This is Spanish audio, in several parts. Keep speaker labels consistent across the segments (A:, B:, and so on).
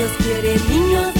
A: Dios quiere niños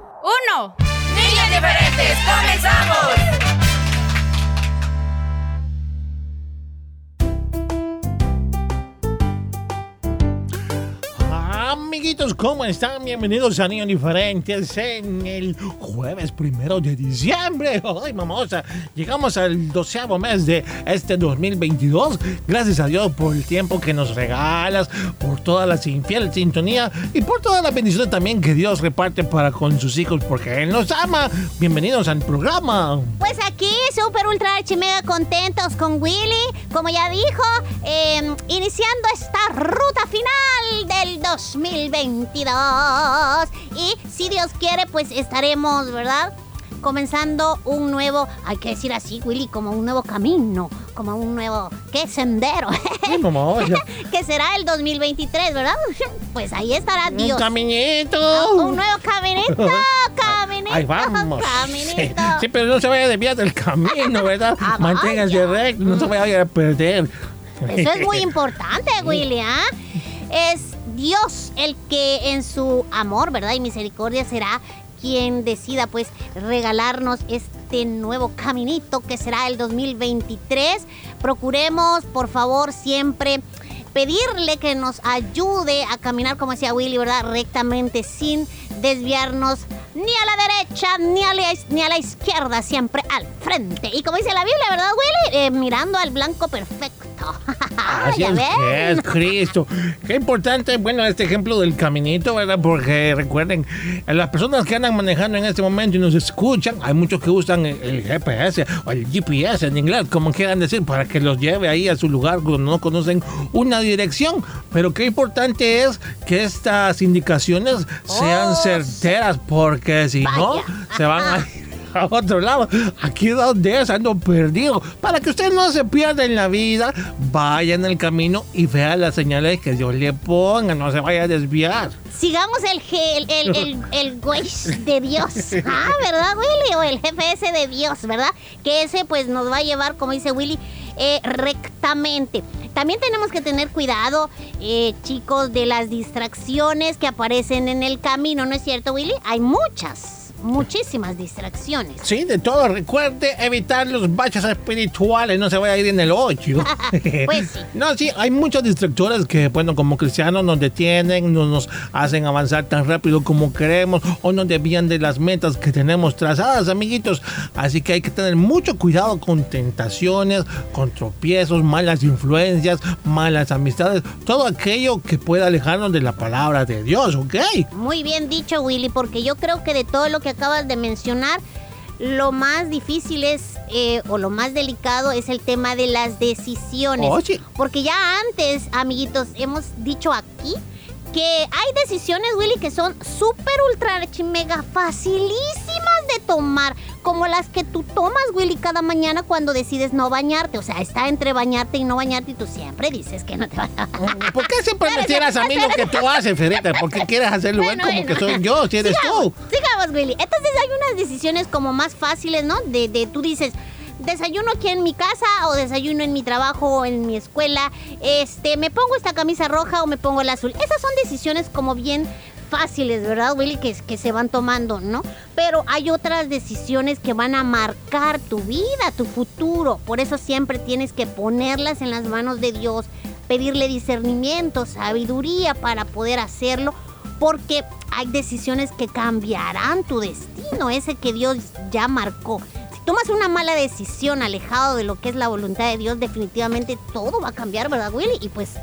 B: uno.
C: niños diferentes, comenzamos.
D: Amiguitos, ¿cómo están? Bienvenidos a Niños Diferentes en el jueves primero de diciembre. ¡Ay, mamosa! Llegamos al doceavo mes de este 2022. Gracias a Dios por el tiempo que nos regalas, por toda la infiel sintonía y por todas las bendiciones también que Dios reparte para con sus hijos porque Él nos ama. Bienvenidos al programa.
E: Pues aquí, súper ultra mega contentos con Willy, como ya dijo, eh, iniciando esta ruta final del 2022. Y si Dios quiere, pues estaremos, ¿verdad? Comenzando un nuevo, hay que decir así, Willy, como un nuevo camino, como un nuevo, ¿qué? Sendero,
D: Ay, mamosa.
E: que será el 2023, ¿verdad? Pues ahí estará
D: Un
E: Dios.
D: caminito.
E: Oh, un nuevo caminito, caminito,
D: Ahí vamos.
E: caminito.
D: Sí, pero no se vaya a desviar del camino, ¿verdad?
E: Ah,
D: Manténgase recto, no se vaya a perder.
E: Eso es muy importante, Willy, ¿ah? Es Dios el que en su amor, ¿verdad? Y misericordia será quien decida, pues, regalarnos este nuevo caminito que será el 2023. Procuremos, por favor, siempre pedirle que nos ayude a caminar, como decía Willy, ¿verdad? Rectamente, sin desviarnos ni a la derecha ni a la, izquierda, siempre al frente. Y como dice la Biblia, ¿verdad, Willy? Eh, mirando al blanco perfecto.
D: Así
E: Ya
D: es, Cristo. Qué importante, bueno, este ejemplo del caminito, ¿verdad? Porque recuerden, eh, las personas que andan manejando en este momento y nos escuchan, hay muchos que usan el, GPS o el GPS en inglés, como quieran decir, para que los lleve ahí a su lugar cuando no conocen una dirección. Pero qué importante es que estas indicaciones sean
E: Oh,
D: certeras, porque si no, se van a a otro lado. Aquí donde es, ando perdido. Para que usted no se pierda en la vida, vaya en el camino y vea las señales que Dios le ponga, no se vaya a desviar.
E: Sigamos el, G- el, el, el, el de Dios. Ah, ¿verdad, Willy? O el GPS de Dios, ¿verdad? Que ese pues nos va a llevar, como dice Willy, eh, rectamente. También tenemos que tener cuidado, eh, chicos, de las distracciones que aparecen en el camino, ¿no es cierto, Willy? Hay muchas, muchísimas distracciones.
D: Sí, de todo, recuerde evitar los baches espirituales, no se vaya a ir en el hoyo.
E: Pues sí.
D: No, sí, hay muchos distractores que, bueno, como cristianos nos detienen, no nos hacen avanzar tan rápido como queremos o nos desvían de las metas que tenemos trazadas, amiguitos. Así que hay que tener mucho cuidado con tentaciones, con tropiezos, malas influencias, malas amistades, todo aquello que pueda alejarnos de la palabra de Dios, ¿ok?
E: Muy bien dicho, Willy, porque yo creo que de todo lo que acabas de mencionar, lo más difícil es, eh, o lo más delicado es el tema de las decisiones. Porque ya antes, amiguitos, hemos dicho aquí que hay decisiones, Willy, que son súper, ultra, mega facilísimas de tomar. Como las que tú tomas, Willy, cada mañana cuando decides no bañarte. O sea, está entre bañarte y no bañarte y tú siempre dices que no te vas a bañar.
D: ¿Por qué siempre me tiras a mí lo que tú haces, Ferita? ¿Por qué quieres hacerlo
E: Bueno,
D: como
E: bueno.
D: que soy yo, si eres
E: sigamos,
D: tú?
E: Sigamos, Willy. Entonces hay unas decisiones como más fáciles, ¿no? De, de tú dices, desayuno aquí en mi casa o desayuno en mi trabajo o en mi escuela. Este, me pongo esta camisa roja o me pongo el azul. Esas son decisiones como bien fáciles, ¿verdad, Willy? Que, que se van tomando, ¿no? Pero hay otras decisiones que van a marcar tu vida, tu futuro. Por eso siempre tienes que ponerlas en las manos de Dios, pedirle discernimiento, sabiduría para poder hacerlo, porque hay decisiones que cambiarán tu destino, ese que Dios ya marcó. Tomas una mala decisión alejado de lo que es la voluntad de Dios, definitivamente todo va a cambiar, ¿verdad, Willy? Y pues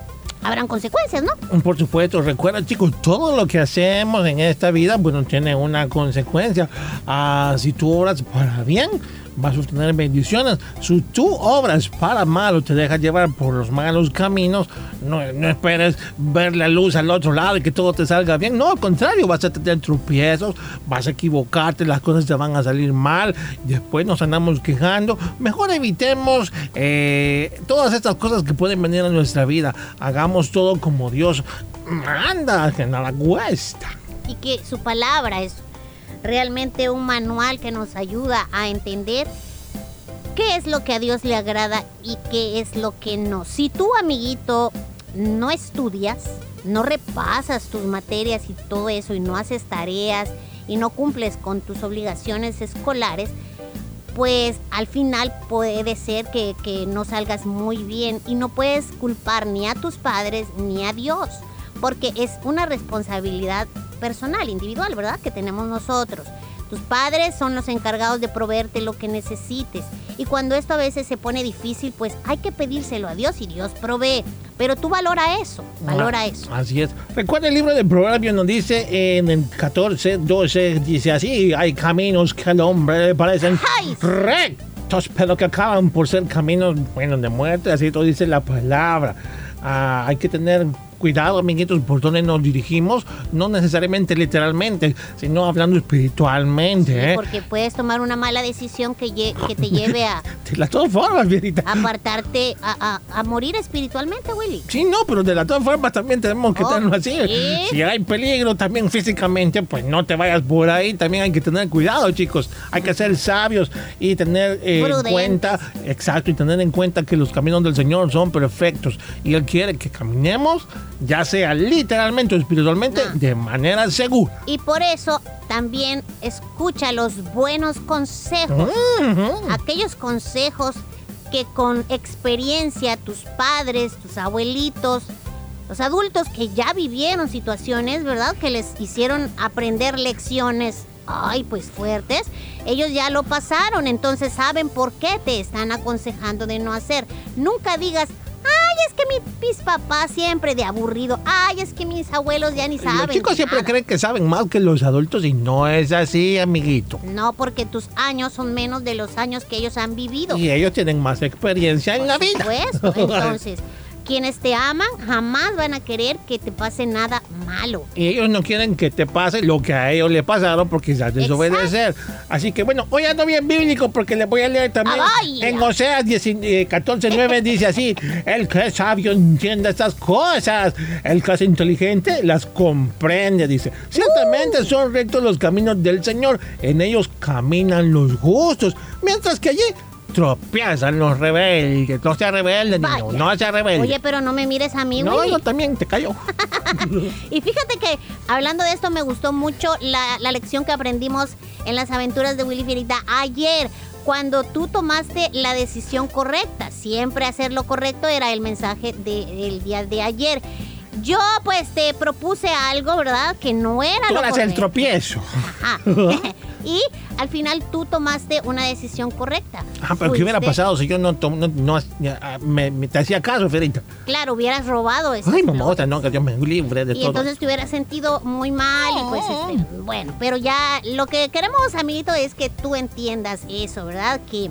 E: habrán consecuencias, ¿no?
D: Por supuesto, recuerda chicos, todo lo que hacemos en esta vida, bueno, tiene una consecuencia. Ah, si tú obras para bien, vas a obtener bendiciones. Si tú obras para mal o te dejas llevar por los malos caminos, no, no esperes ver la luz al otro lado y que todo te salga bien. No, al contrario, vas a tener tropiezos, vas a equivocarte, las cosas te van a salir mal, después nos andamos quejando. Mejor evitemos eh, todas estas cosas que pueden venir a nuestra vida. Hagamos todo como Dios manda, que nada cuesta.
E: y que su palabra es realmente un manual que nos ayuda a entender qué es lo que a Dios le agrada y qué es lo que no. Si tú, amiguito, no estudias, no repasas tus materias y todo eso y no haces tareas y no cumples con tus obligaciones escolares, pues al final puede ser que, que no salgas muy bien y no puedes culpar ni a tus padres ni a Dios, porque es una responsabilidad personal, individual, ¿verdad? Que tenemos nosotros. Tus padres son los encargados de proveerte lo que necesites. Y cuando esto a veces se pone difícil, pues hay que pedírselo a Dios y Dios provee. Pero tú valora eso, valora
D: Ah,
E: eso.
D: Así es. Recuerda el libro del proverbio nos dice en el 14, 12, dice así, hay caminos que al hombre le parecen
E: ¡Ay!
D: rectos, pero que acaban por ser caminos, bueno, de muerte, así todo dice la palabra. Ah, hay que tener cuidado, amiguitos, por donde nos dirigimos, no necesariamente literalmente, sino hablando espiritualmente, ¿eh?
E: Porque puedes tomar una mala decisión que, te lleve a
D: De las todas formas, Vierita.
E: apartarte, a, a- a morir espiritualmente, Willy.
D: Sí, no, pero de las todas formas también tenemos que
E: Oh,
D: tenerlo así.
E: ¿sí?
D: Si hay peligro también físicamente, pues no te vayas por ahí. También hay que tener cuidado, chicos. Hay que ser sabios y tener eh, en cuenta, exacto, y tener en cuenta que los caminos del Señor son perfectos. Y Él quiere que caminemos, ya sea literalmente o espiritualmente, de manera segura.
E: Y por eso también escucha los buenos consejos. Aquellos consejos que con experiencia tus padres, tus abuelitos, los adultos que ya vivieron situaciones, ¿verdad? Que les hicieron aprender lecciones, ay, pues fuertes, ellos ya lo pasaron, entonces saben por qué te están aconsejando de no hacer. Nunca digas, ay, es que mi- mis papás siempre de aburrido, ay, es que mis abuelos ya ni saben.
D: Los chicos siempre
E: nada".
D: creen que saben más que los adultos y no es así, amiguito.
E: No, porque tus años son menos de los años que ellos han vivido.
D: Y ellos tienen más experiencia en la vida.
E: supuesto. Entonces, quienes te aman jamás van a querer que te pase nada malo.
D: Y ellos no quieren que te pase lo que a ellos le pasaron porque quizás desobedecer. Así que bueno, hoy ando bien bíblico porque les voy a leer también.
E: Ay,
D: en. Oseas 14, 9 dice así: El que es sabio entiende estas cosas. El que es inteligente las comprende. Dice: Ciertamente son rectos los caminos del Señor. En ellos caminan los justos. Mientras que allí tropiezan los rebeldes. No seas rebelde, niño.
E: Vaya.
D: No seas rebelde.
E: Oye, pero no me mires a mí,
D: no, yo también te callo.
E: Y fíjate que hablando de esto me gustó mucho la, la lección que aprendimos en las aventuras de Willy Fierita ayer. Cuando tú tomaste la decisión correcta, siempre hacer lo correcto era el mensaje del día de ayer. Yo pues te propuse algo, ¿verdad? Que no era
D: Tú
E: lo
D: eras el tropiezo.
E: Ajá. y al final tú tomaste una decisión correcta.
D: Ah, pero ¿qué hubiera pasado si yo no, tom- no, no- ah, me, me- te hacía caso, Ferita?
E: Claro, hubieras robado ese
D: Ay,
E: flor.
D: mamota, no, que Dios me libre de
E: Y
D: todo.
E: entonces te hubieras sentido muy mal y pues este, bueno, pero ya lo que queremos, amiguito, es que tú entiendas eso, ¿verdad? Que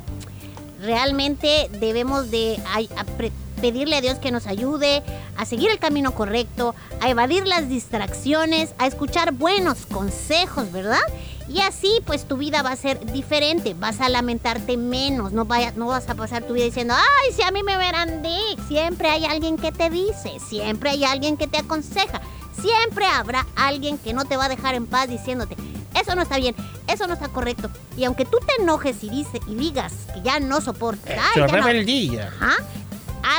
E: realmente debemos de ay- a pre- pedirle a Dios que nos ayude a seguir el camino correcto, a evadir las distracciones, a escuchar buenos consejos, ¿verdad? Y así pues tu vida va a ser diferente, vas a lamentarte menos, no, vaya, no vas a pasar tu vida diciendo, ay, si a mí me verán de, siempre hay alguien que te dice, siempre hay alguien que te aconseja, siempre habrá alguien que no te va a dejar en paz diciéndote, Eso no está bien, eso no está correcto. Y aunque tú te enojes y, dice, y digas que ya no soportas, ay,
D: Eso es
E: ya no-. Ajá.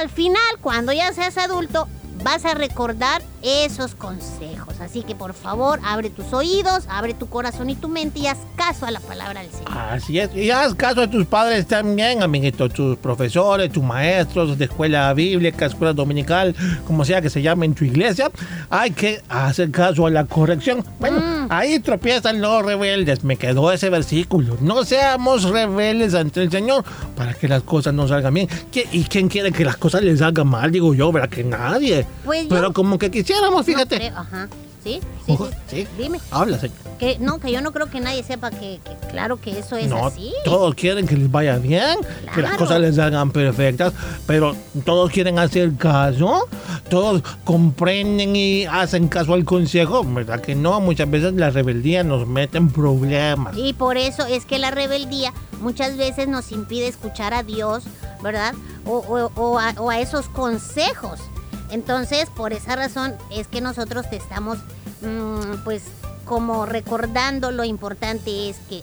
E: Al final, cuando ya seas adulto, vas a recordar esos consejos. Así que por favor, abre tus oídos, abre tu corazón y tu mente y haz caso a la palabra del Señor.
D: Así es. Y haz caso a tus padres también, amiguito. Tus profesores, tus maestros de escuela bíblica, escuela dominical, como sea que se llame en tu iglesia. Hay que hacer caso a la corrección. Bueno,
E: Mm.
D: ahí tropiezan los rebeldes. Me quedó ese versículo. No seamos rebeldes ante el Señor para que las cosas no salgan bien. ¿Qui- ¿Y quién quiere que las cosas les salgan mal? Digo yo, ¿verdad? Que nadie.
E: Pues yo-
D: Pero como que quisiéramos,
E: No
D: fíjate.
E: creo, Ajá. ¿Sí? Sí,
D: Ojo,
E: sí.
D: sí.
E: Dime.
D: Habla, señor.
E: Que, no, que yo no creo que nadie sepa que, que claro que eso es
D: No,
E: así.
D: todos quieren que les vaya bien, que las
E: Claro.
D: cosas les salgan perfectas, pero todos quieren hacer caso, todos comprenden y hacen caso al consejo, ¿verdad que no? Muchas veces la rebeldía nos mete en problemas.
E: Y por eso es que la rebeldía muchas veces nos impide escuchar a Dios, ¿verdad? O, o- o a, o a esos consejos. Entonces, por esa razón es que nosotros te estamos, mm, pues, como recordando lo importante es que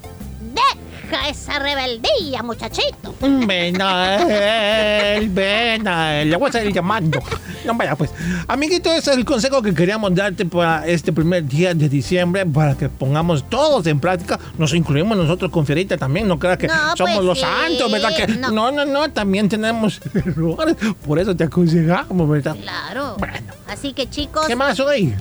E: deja esa rebeldía, muchachito.
D: Ven a él, ven a él, le voy a seguir llamando. No vaya pues. Amiguito, ese es el consejo que queríamos darte para este primer día de diciembre, para que pongamos todos en práctica. Nos incluimos nosotros con Fierita también, no creas que
E: No,
D: somos
E: pues
D: los
E: sí,
D: santos, ¿verdad? Que
E: no.
D: no, no, no, también tenemos errores. Por eso te aconsejamos, ¿verdad?
E: Claro.
D: Bueno.
E: Así que chicos,
D: ¿Qué más hoy?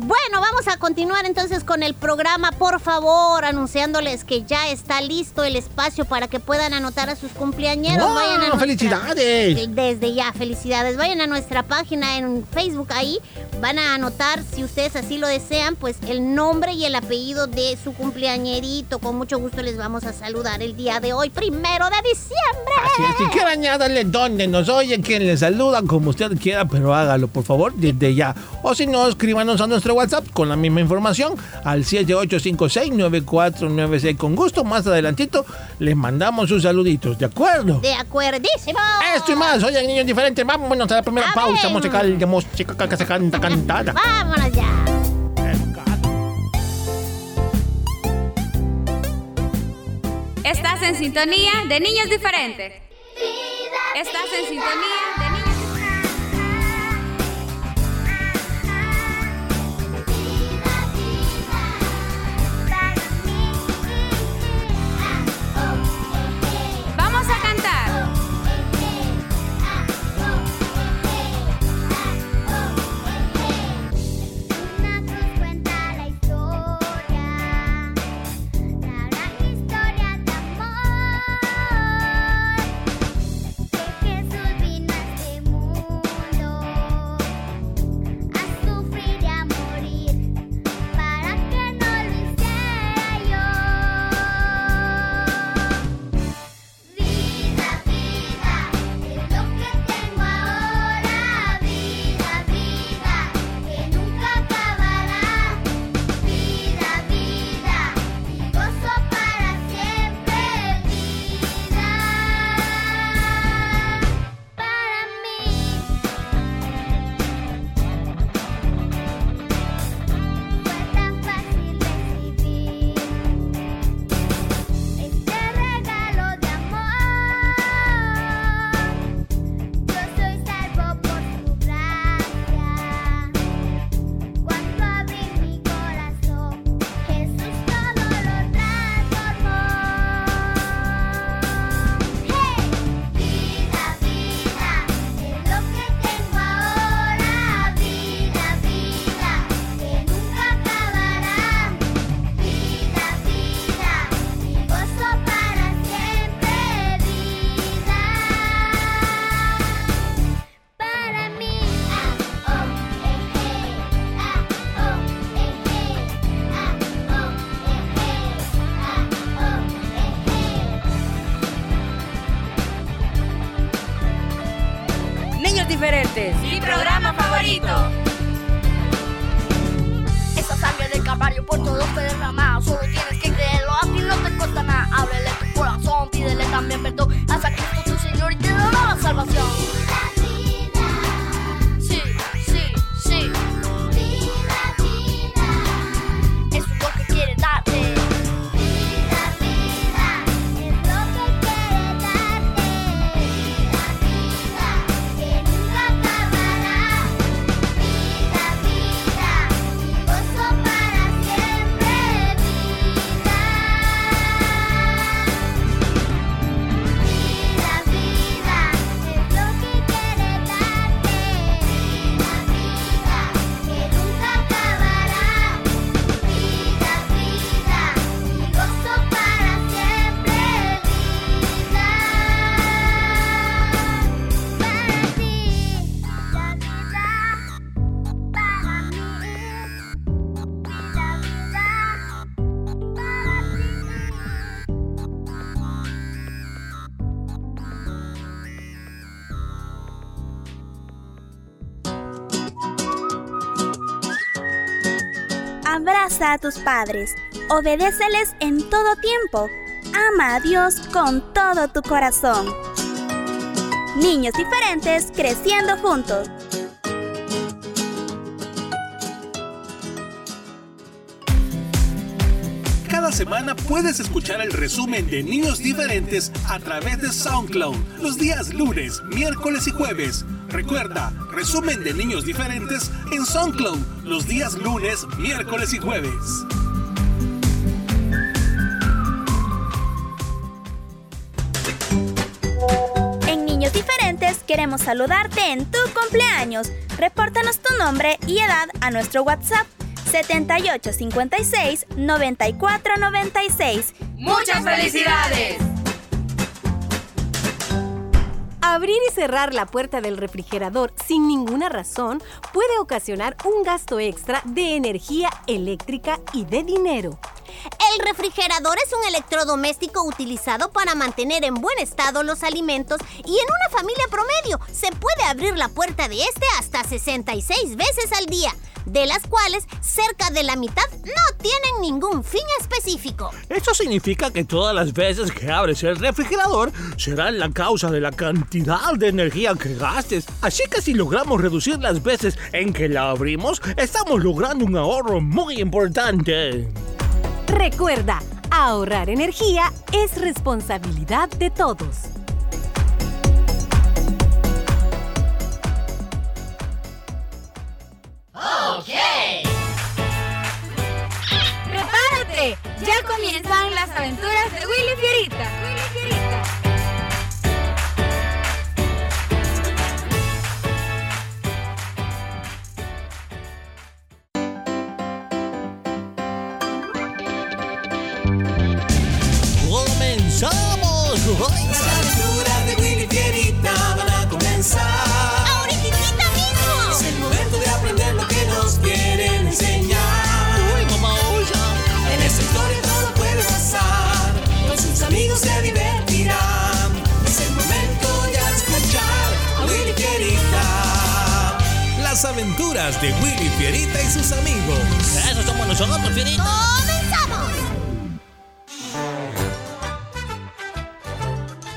E: Bueno, vamos a continuar entonces con el programa. Por favor, anunciándoles que ya está listo el espacio para que puedan anotar a sus cumpleañeros.
D: ¡Wow!
E: Vayan a nuestra-
D: ¡Felicidades!
E: Desde ya, felicidades. Vayan a nuestra página en Facebook ahí. Van a anotar, si ustedes así lo desean, pues el nombre y el apellido de su cumpleañerito. Con mucho gusto les vamos a saludar el día de hoy, primero de diciembre.
D: Así es, si quiere añadirle donde nos oye, quien le saluda, como usted quiera, pero hágalo, por favor, desde ya. O si no, escríbanos a nuestro WhatsApp con la misma información al 7856-9496. Con gusto, más adelantito, les mandamos sus saluditos, ¿de acuerdo?
E: De acuerdísimo.
D: Esto y más, oye, niños diferentes, vámonos a la primera
E: A
D: pausa
E: ver.
D: musical de música que se canta cantada.
E: Vámonos ya.
F: Estás en sintonía de niños diferentes. Estás en sintonía
G: a tus padres. Obedéceles en todo tiempo. Ama a Dios con todo tu corazón. Niños diferentes creciendo juntos.
H: Cada semana puedes escuchar el resumen de Niños Diferentes a través de SoundCloud los días lunes, miércoles y jueves. Recuerda, resumen de Niños Diferentes en SoundCloud los días lunes, miércoles y jueves.
G: En Niños Diferentes queremos saludarte en tu cumpleaños. Repórtanos tu nombre y edad a nuestro WhatsApp 7856 9496.
C: ¡Muchas felicidades!
I: Abrir y cerrar la puerta del refrigerador sin ninguna razón puede ocasionar un gasto extra de energía eléctrica y de dinero.
E: El refrigerador es un electrodoméstico utilizado para mantener en buen estado los alimentos y en una familia promedio se puede abrir la puerta de este hasta 66 veces al día, de las cuales cerca de la mitad no tienen ningún fin específico.
D: Eso significa que todas las veces que abres el refrigerador serán la causa de la cantidad de energía que gastes. Así que si logramos reducir las veces en que la abrimos, estamos logrando un ahorro muy importante.
I: Recuerda, ahorrar energía es responsabilidad de todos.
F: ¡Prepárate! Ya comienzan las aventuras de Willy Fierita. Willy Fierita.
D: ¡Comenzamos!
H: Aventuras de Willy Fierita y sus amigos.
D: Eso somos nosotros, Fierita.
E: ¡Comenzamos!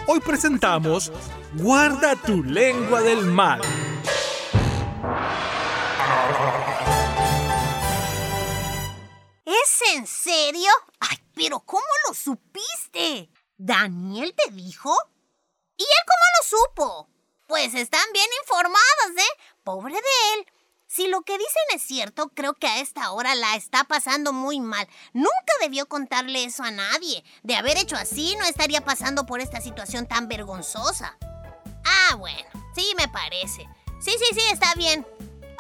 H: Hoy presentamos Guarda tu lengua del mal.
E: ¿Es en serio? Ay, pero ¿cómo lo supiste? ¿Daniel te dijo? ¿Y él cómo lo supo? Pues están bien informados, ¿eh? Pobre de él. Si lo que dicen es cierto, creo que a esta hora la está pasando muy mal. Nunca debió contarle eso a nadie. De haber hecho así, no estaría pasando por esta situación tan vergonzosa. Ah, bueno, sí me parece. Sí, sí, sí, está bien.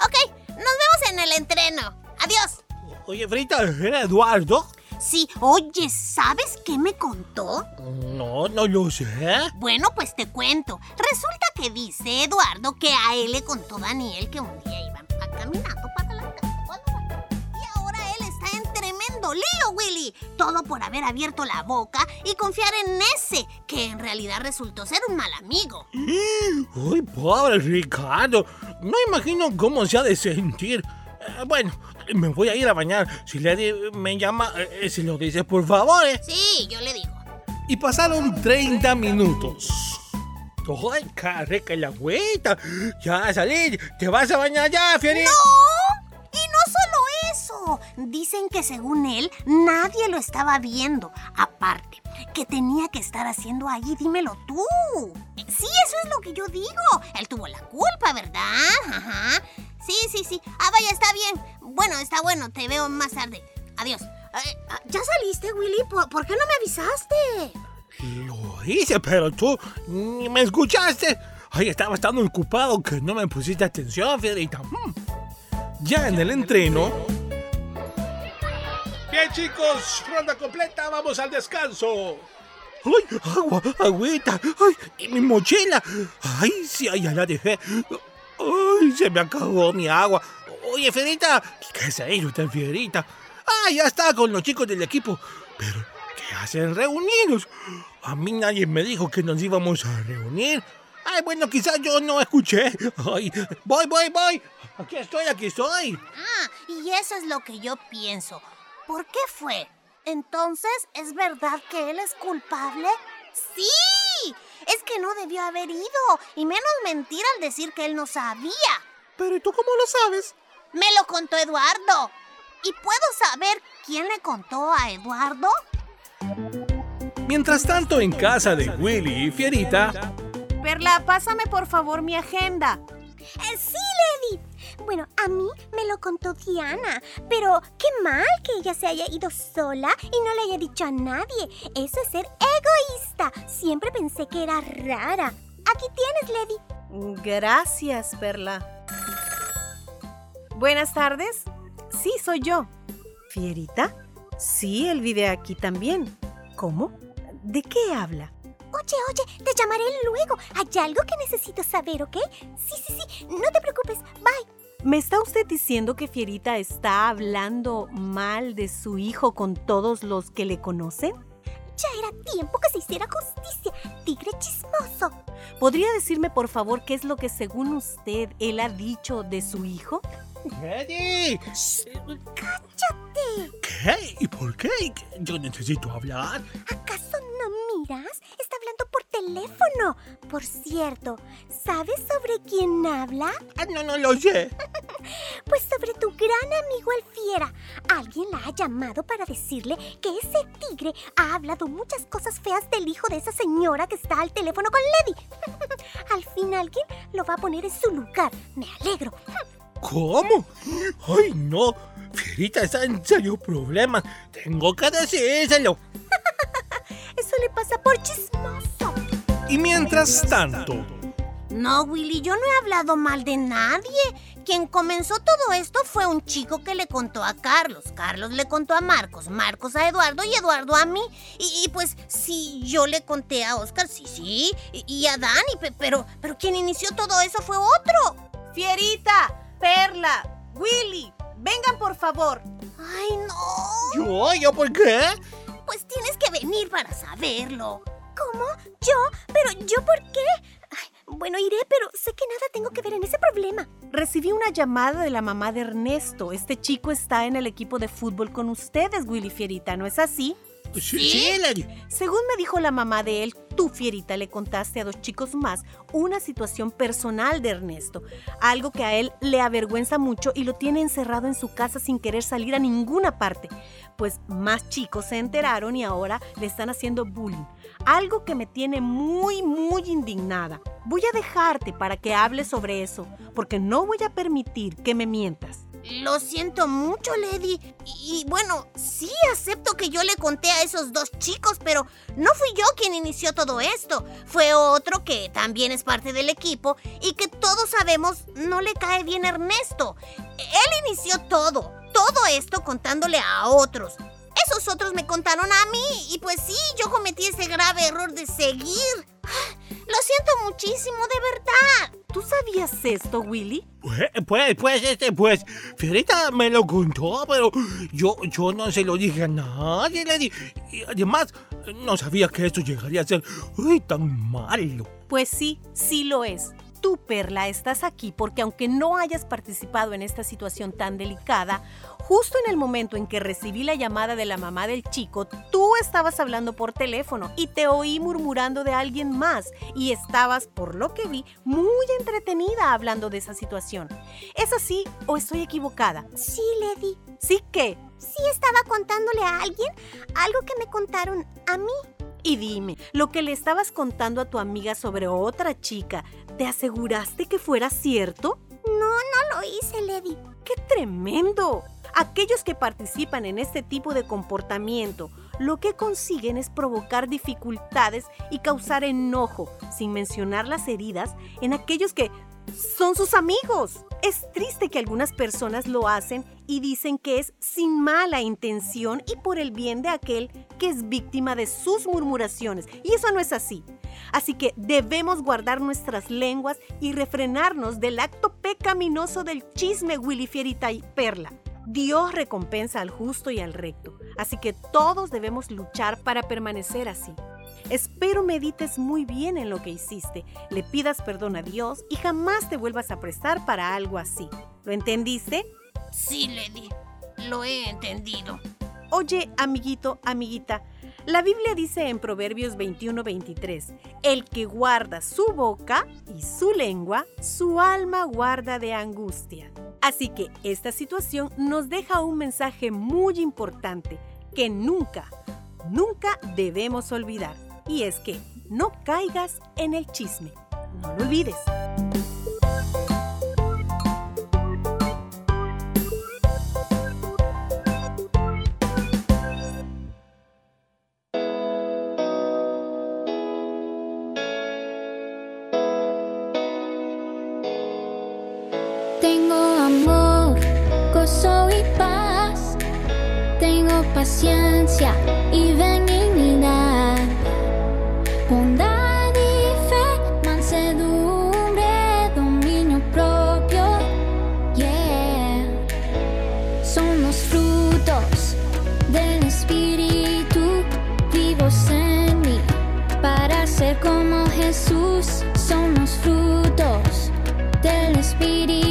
E: Ok, nos vemos en el entreno. Adiós.
D: Oye, Frita, ¿era Eduardo?
E: Sí, oye, ¿sabes qué me contó?
D: No, no lo sé.
E: Bueno, pues te cuento. Resulta que dice Eduardo que a él le contó Daniel que un día iban pa- caminando para la casa. Y ahora él está en tremendo lío, Willy. Todo por haber abierto la boca y confiar en ese, que en realidad resultó ser un mal amigo.
D: Uy, pobre Ricardo. No imagino cómo se ha de sentir. Eh, bueno, me voy a ir a bañar. Si Lady me llama, eh, se lo dice, por favor. eh.
E: Sí, yo le digo.
H: Y pasaron 30 minutos.
D: ¡Ay, qué rica la agüita! Ya salí, te vas a bañar ya, Fierita.
E: ¡No! Y no solo eso. Dicen que según él, nadie lo estaba viendo. Aparte, que tenía que estar haciendo ahí, dímelo tú. Sí, eso es lo que yo digo. Él tuvo la culpa, ¿verdad? Ajá. Sí, sí, sí. Ah, vaya, está bien. Bueno, está bueno. Te veo más tarde. Adiós. Eh, ah, ¿Ya saliste, Willy? ¿Por, por qué no me avisaste?
D: Lo hice, pero tú ni me escuchaste. Ay, estaba tan ocupado que no me pusiste atención, Fierita. Mm.
H: Ya en el entreno,
D: Bien, chicos, ronda completa, vamos al descanso. ¡Ay, agua, agüita! ¡Ay, y mi mochila! ¡Ay, sí, ya la dejé! ¡Ay, se me acabó mi agua! Oye, Fierita, ¿qué se hizo usted, Fierita? ¡Ah, ya está con los chicos del equipo! Pero, ¿qué hacen reunidos? A mí nadie me dijo que nos íbamos a reunir. Ay, bueno, quizás yo no escuché. Ay, voy, voy, voy. Aquí estoy, aquí estoy.
E: Ah, y eso es lo que yo pienso. ¿Por qué fue? Entonces, ¿es verdad que él es culpable? ¡Sí! Es que no debió haber ido. Y menos mentir al decir que él no sabía.
D: Pero ¿y tú cómo lo sabes?
E: Me lo contó Eduardo. ¿Y puedo saber quién le contó a Eduardo?
J: Mientras tanto, en casa de Willy y Fierita,
I: Perla, pásame por favor mi agenda.
K: Eh, sí, Lady. Bueno, a mí me lo contó Diana, pero qué mal que ella se haya ido sola y no le haya dicho a nadie. Eso es ser egoísta. Siempre pensé que era rara. Aquí tienes, Lady.
I: Gracias, Perla. Buenas tardes. Sí, soy yo. ¿Fierita? Sí, él vive aquí también. ¿Cómo? ¿De qué habla?
K: Oye, oye, te llamaré luego. Hay algo que necesito saber, ¿ok? Sí, sí, sí. No te preocupes. Bye.
I: ¿Me está usted diciendo que Fierita está hablando mal de su hijo con todos los que le conocen?
K: Ya era tiempo que se hiciera justicia. Tigre chismoso.
I: ¿Podría decirme por favor qué es lo que según usted él ha dicho de su hijo?
D: Eddie.
K: ¡Cállate!
D: ¿Qué? ¿Y por qué? Yo necesito hablar.
K: ¿Acaso no miras? Está hablando por teléfono. Por cierto, ¿sabes sobre quién habla?
D: Ah, no, no lo sé.
K: Pues sobre tu gran amigo el fiera. Alguien la ha llamado para decirle que ese tigre ha hablado muchas cosas feas del hijo de esa señora que está al teléfono con Lady. al fin alguien lo va a poner en su lugar. Me alegro.
D: ¿Cómo? Ay, no. Fierita está en serio problemas. Tengo que decírselo.
K: Le pasa por chismoso.
J: y mientras tanto,
E: No, Willy, yo no he hablado mal de nadie. Quien comenzó todo esto fue un chico que le contó a Carlos. Carlos le contó a Marcos, Marcos a Eduardo y Eduardo a mí. Y, y pues sí, yo le conté a Oscar, sí, sí, y, y a Dani, pe- pero, pero quien inició todo eso fue otro.
I: Fierita, Perla, Willy, vengan por favor.
E: Ay, no.
D: ¿Yo? ¿Yo por qué?
E: Pues tienes que venir para saberlo.
K: ¿Cómo? ¿Yo? ¿Pero yo por qué? Bueno, iré, pero sé que nada tengo que ver en ese problema.
I: Recibí una llamada de la mamá de Ernesto. Este chico está en el equipo de fútbol con ustedes, Willy Fierita, ¿no es así?
D: Sí.
I: Según me dijo la mamá de él, tú, Fierita, le contaste a dos chicos más una situación personal de Ernesto, algo que a él le avergüenza mucho y lo tiene encerrado en su casa sin querer salir a ninguna parte. Pues más chicos se enteraron y ahora le están haciendo bullying, algo que me tiene muy, muy indignada. Voy a dejarte para que hables sobre eso, porque no voy a permitir que me mientas.
E: Lo siento mucho, Lady. Y, bueno, sí acepto que yo le conté a esos dos chicos, pero no fui yo quien inició todo esto. Fue otro que también es parte del equipo y que todos sabemos no le cae bien a Ernesto. Él inició todo, todo esto contándole a otros. Esos otros me contaron a mí y pues sí, yo cometí ese grave error de seguir. Lo siento muchísimo, de verdad.
I: ¿Tú sabías esto, Willy?
D: Pues, pues, pues, este, pues, Fierita me lo contó, pero yo, yo no se lo dije a nadie, Lady. Y además, no sabía que esto llegaría a ser uy, tan malo.
I: Pues sí, sí lo es. Tú, Perla, estás aquí porque aunque no hayas participado en esta situación tan delicada, justo en el momento en que recibí la llamada de la mamá del chico, tú estabas hablando por teléfono y te oí murmurando de alguien más y estabas, por lo que vi, muy entretenida hablando de esa situación. ¿Es así o estoy equivocada?
K: Sí, Lady.
I: ¿Sí qué?
K: Sí estaba contándole a alguien algo que me contaron a mí.
I: Y dime, lo que le estabas contando a tu amiga sobre otra chica, ¿te aseguraste que fuera cierto?
K: No, no lo hice, Lady.
I: ¡Qué tremendo! Aquellos que participan en este tipo de comportamiento lo que consiguen es provocar dificultades y causar enojo, sin mencionar las heridas, en aquellos que son sus amigos. Es triste que algunas personas lo hacen y dicen que es sin mala intención y por el bien de aquel que es víctima de sus murmuraciones. Y eso no es así. Así que debemos guardar nuestras lenguas y refrenarnos del acto pecaminoso del chisme Willy Fierita y Perla. Dios recompensa al justo y al recto, así que todos debemos luchar para permanecer así. Espero medites muy bien en lo que hiciste, le pidas perdón a Dios y jamás te vuelvas a prestar para algo así. ¿Lo entendiste?
E: Sí, Lady, lo he entendido.
I: Oye, amiguito, amiguita, la Biblia dice en Proverbios 21-23, el que guarda su boca y su lengua, su alma guarda de angustia. Así que esta situación nos deja un mensaje muy importante que nunca, nunca debemos olvidar. Y es que no caigas en el chisme. No lo olvides.
L: Paciencia y benignidad. Bondad y fe, mansedumbre, dominio propio. Yeah. Son los frutos del Espíritu vivos en mí. Para ser como Jesús, son los frutos del Espíritu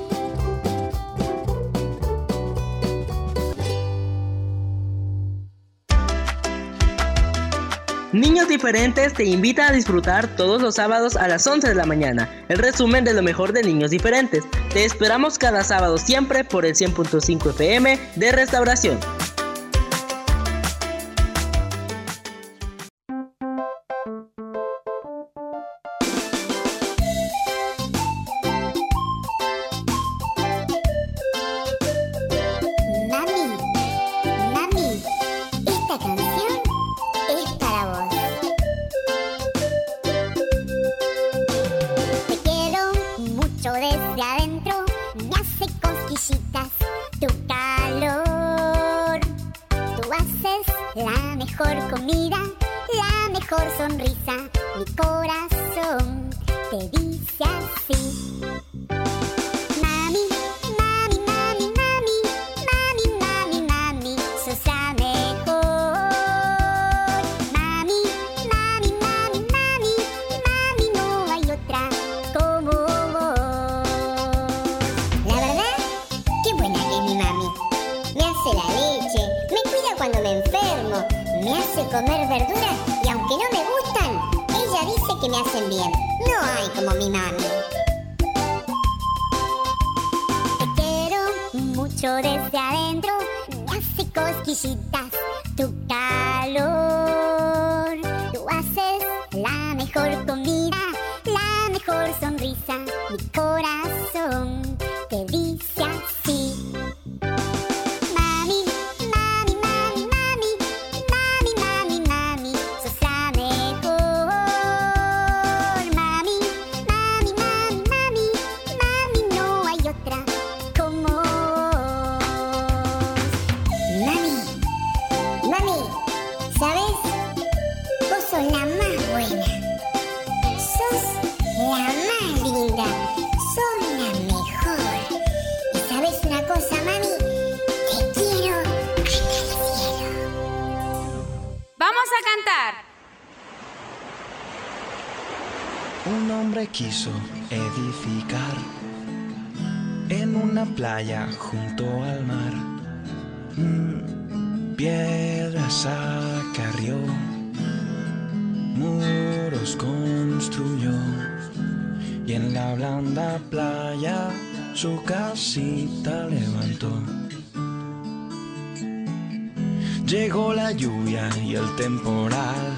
M: Niños Diferentes te invita a disfrutar todos los sábados a las 11 de la mañana. El resumen de lo mejor de Niños Diferentes. Te esperamos cada sábado siempre por el 100.5 FM de Restauración.
N: Te dice así. Mami, mami, mami, mami, mami, mami, mami, sos la mejor. Mami, mami, mami, mami, mami, no hay otra como vos. La verdad, qué buena que es mi mami. Me hace la leche, me cuida cuando me enfermo, me hace comer verduras y aunque no me gustan, ella dice que me hacen bien. Hay como mi mami. Te quiero mucho desde adentro, me hace cosquillitas
F: a cantar.
O: Un hombre quiso edificar en una playa junto al mar. Mm, Piedras acarrió, muros construyó y en la blanda playa su casita levantó. Llegó la lluvia y el temporal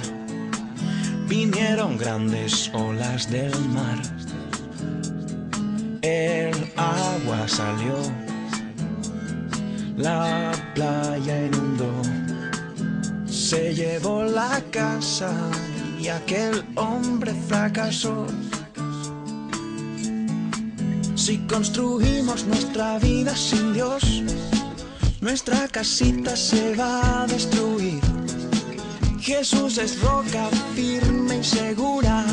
O: vinieron grandes olas del mar. El agua salió, la playa inundó, se llevó la casa y aquel hombre fracasó. Si construimos nuestra vida sin Dios, nuestra casita se va a destruir. Jesús es roca firme y segura,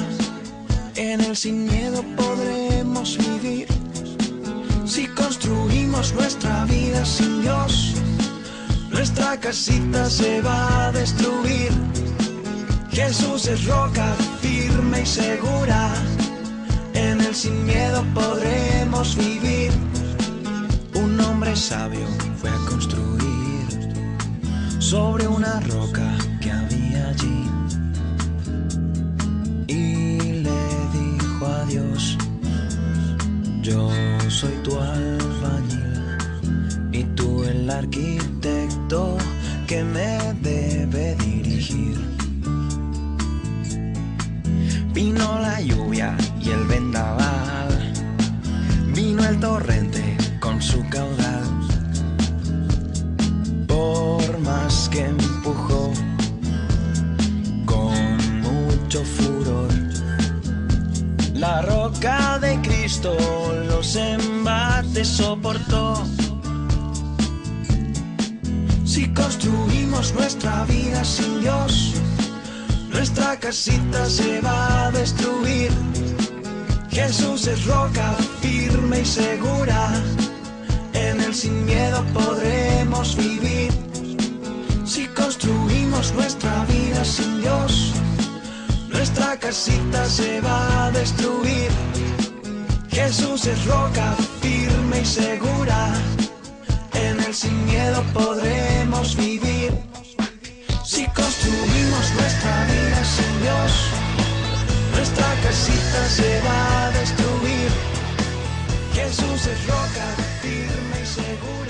O: en él sin miedo podremos vivir. Si construimos nuestra vida sin Dios, nuestra casita se va a destruir. Jesús es roca firme y segura, en él sin miedo podremos vivir. Hombre sabio fue a construir sobre una roca que había allí y le dijo a Dios, yo soy tu albañil y tú el arquitecto que me debe dirigir. Vino la lluvia y el vendaval, vino el torrente Cristo los embates soportó. Si construimos nuestra vida sin Dios, nuestra casita se va a destruir. Jesús es roca firme y segura, en él sin miedo podremos vivir. Si construimos nuestra vida sin Dios, nuestra casita se va a destruir. Jesús es roca firme y segura, en él sin miedo podremos vivir. Si construimos nuestra vida sin Dios, nuestra casita se va a destruir. Jesús es roca firme y segura.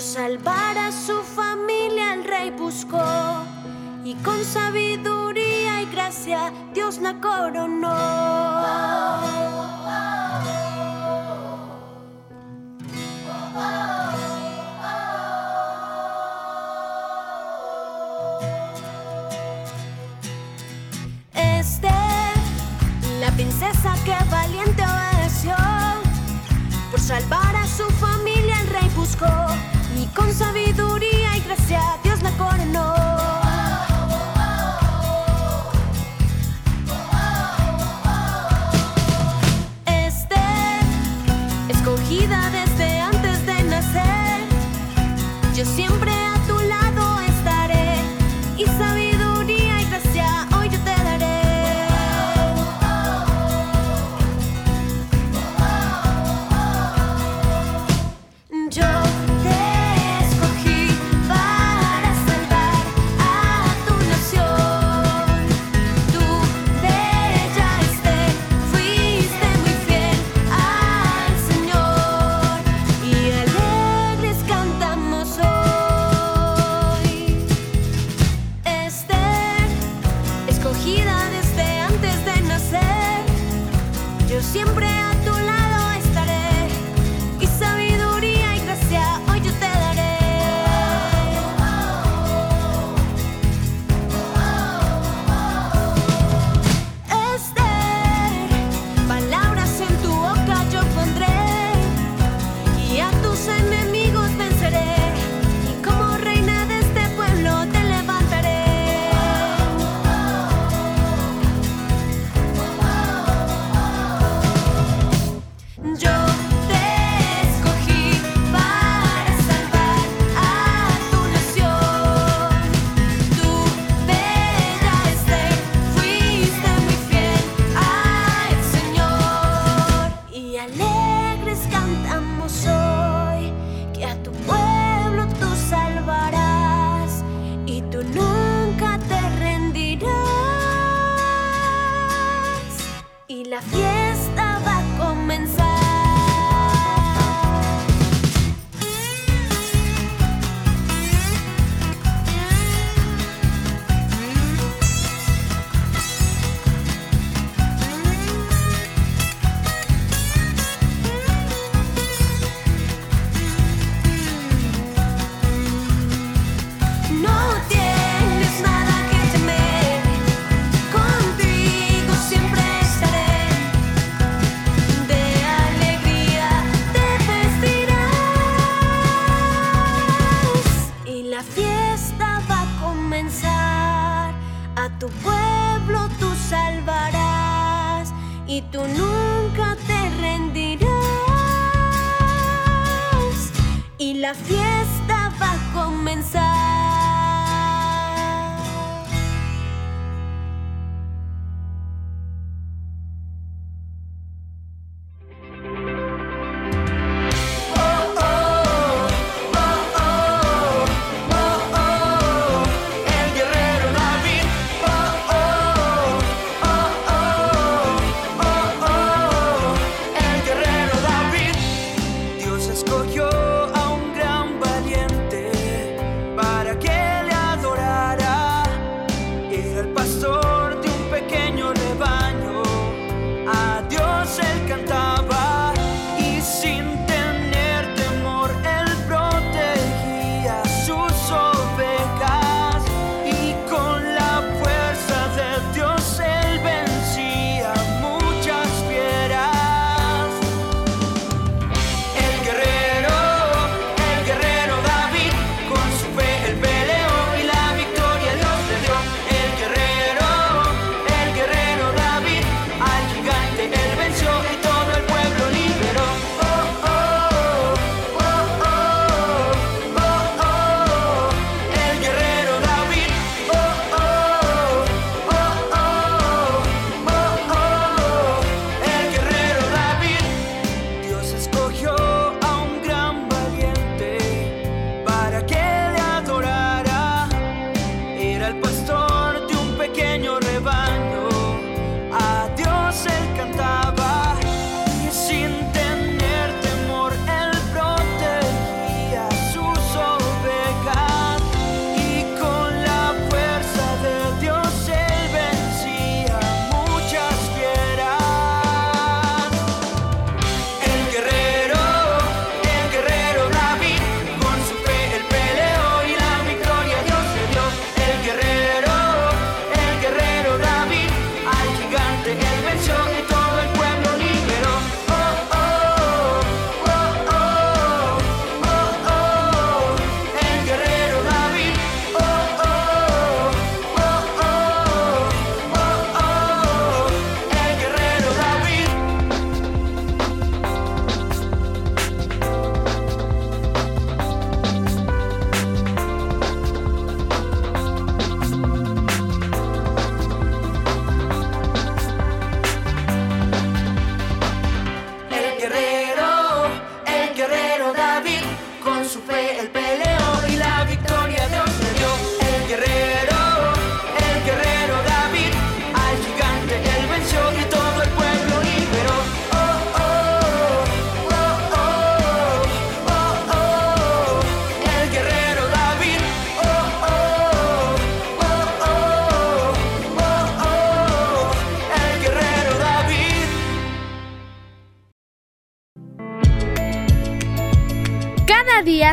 A: Por salvar a su familia el rey buscó y con sabiduría y gracia Dios la coronó. Esther, la princesa que valiente obedeció. Por salvar a su familia el rey buscó. Sabiduría y gracia Dios la coronó. Y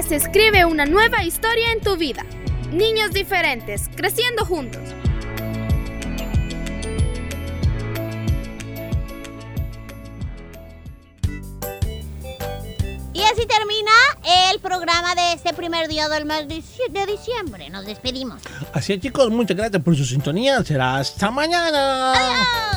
G: se escribe una nueva historia en tu vida. Niños diferentes, creciendo juntos.
E: Y así termina el programa de este primer día del mes de diciembre. Nos despedimos.
D: Así es, chicos, muchas gracias por su sintonía. Será hasta mañana.
E: Adiós.